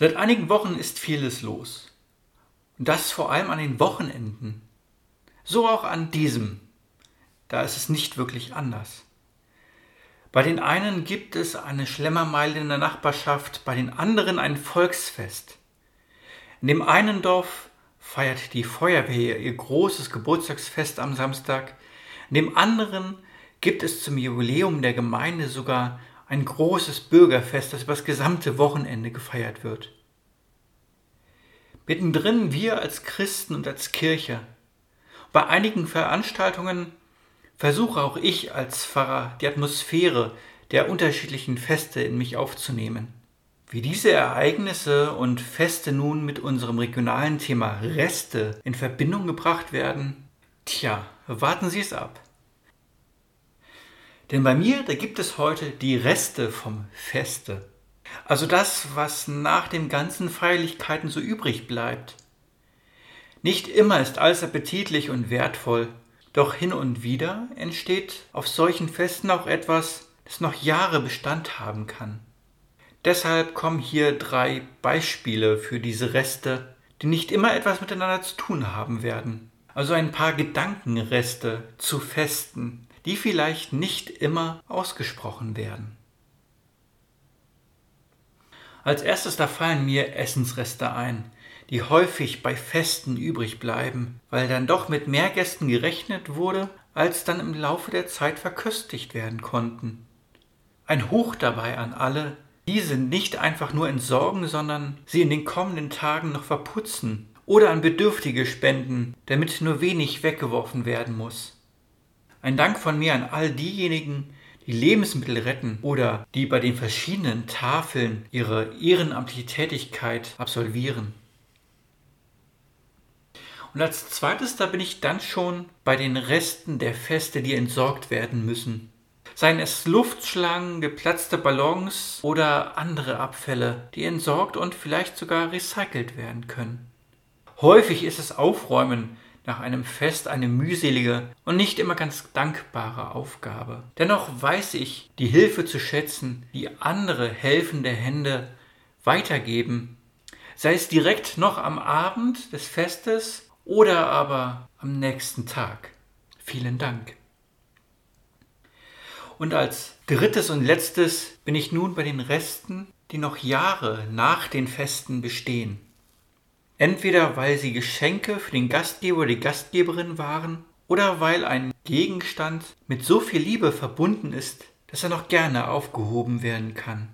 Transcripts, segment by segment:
Seit einigen Wochen ist vieles los. Und das vor allem an den Wochenenden. So auch an diesem. Da ist es nicht wirklich anders. Bei den einen gibt es eine Schlemmermeile in der Nachbarschaft, bei den anderen ein Volksfest. In dem einen Dorf feiert die Feuerwehr ihr großes Geburtstagsfest am Samstag. In dem anderen gibt es zum Jubiläum der Gemeinde sogar ein großes Bürgerfest, das über das gesamte Wochenende gefeiert wird. Mittendrin wir als Christen und als Kirche. Bei einigen Veranstaltungen versuche auch ich als Pfarrer die Atmosphäre der unterschiedlichen Feste in mich aufzunehmen. Wie diese Ereignisse und Feste nun mit unserem regionalen Thema Reste in Verbindung gebracht werden, tja, warten Sie es ab. Denn bei mir, da gibt es heute die Reste vom Feste. Also das, was nach den ganzen Feierlichkeiten so übrig bleibt. Nicht immer ist alles appetitlich und wertvoll, doch hin und wieder entsteht auf solchen Festen auch etwas, das noch Jahre Bestand haben kann. Deshalb kommen hier drei Beispiele für diese Reste, die nicht immer etwas miteinander zu tun haben werden. Also ein paar Gedankenreste zu Festen, die vielleicht nicht immer ausgesprochen werden. Als erstes da fallen mir Essensreste ein, die häufig bei Festen übrig bleiben, weil dann doch mit mehr Gästen gerechnet wurde, als dann im Laufe der Zeit verköstigt werden konnten. Ein Hoch dabei an alle, diese nicht einfach nur entsorgen, sondern sie in den kommenden Tagen noch verputzen oder an Bedürftige spenden, damit nur wenig weggeworfen werden muss. Ein Dank von mir an all diejenigen, die Lebensmittel retten oder die bei den verschiedenen Tafeln ihre ehrenamtliche Tätigkeit absolvieren. Und als zweites, da bin ich dann schon bei den Resten der Feste, die entsorgt werden müssen. Seien es Luftschlangen, geplatzte Ballons oder andere Abfälle, die entsorgt und vielleicht sogar recycelt werden können. Häufig ist es Aufräumen nach einem Fest eine mühselige und nicht immer ganz dankbare Aufgabe. Dennoch weiß ich die Hilfe zu schätzen, die andere helfende Hände weitergeben, sei es direkt noch am Abend des Festes oder aber am nächsten Tag. Vielen Dank. Und als drittes und letztes bin ich nun bei den Resten, die noch Jahre nach den Festen bestehen. Entweder weil sie Geschenke für den Gastgeber oder die Gastgeberin waren oder weil ein Gegenstand mit so viel Liebe verbunden ist, dass er noch gerne aufgehoben werden kann.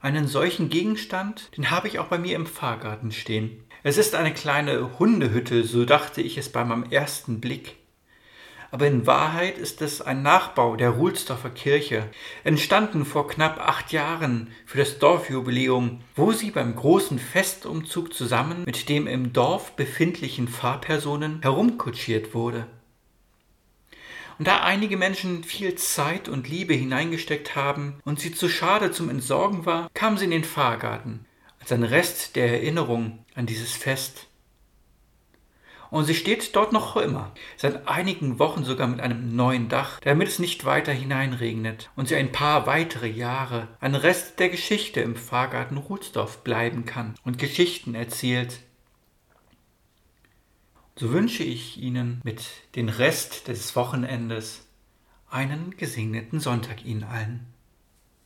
Einen solchen Gegenstand, den habe ich auch bei mir im Fahrgarten stehen. Es ist eine kleine Hundehütte, so dachte ich es bei meinem ersten Blick aber in Wahrheit ist es ein Nachbau der Ruhlsdorfer Kirche, entstanden vor knapp acht Jahren für das Dorfjubiläum, wo sie beim großen Festumzug zusammen mit dem im Dorf befindlichen Fahrpersonen herumkutschiert wurde. Und da einige Menschen viel Zeit und Liebe hineingesteckt haben und sie zu schade zum Entsorgen war, kam sie in den Fahrgarten, als ein Rest der Erinnerung an dieses Fest. Und sie steht dort noch immer, seit einigen Wochen sogar mit einem neuen Dach, damit es nicht weiter hineinregnet und sie ein paar weitere Jahre ein Rest der Geschichte im Fahrgarten Rutsdorf bleiben kann und Geschichten erzählt. So wünsche ich Ihnen mit dem Rest des Wochenendes einen gesegneten Sonntag Ihnen allen.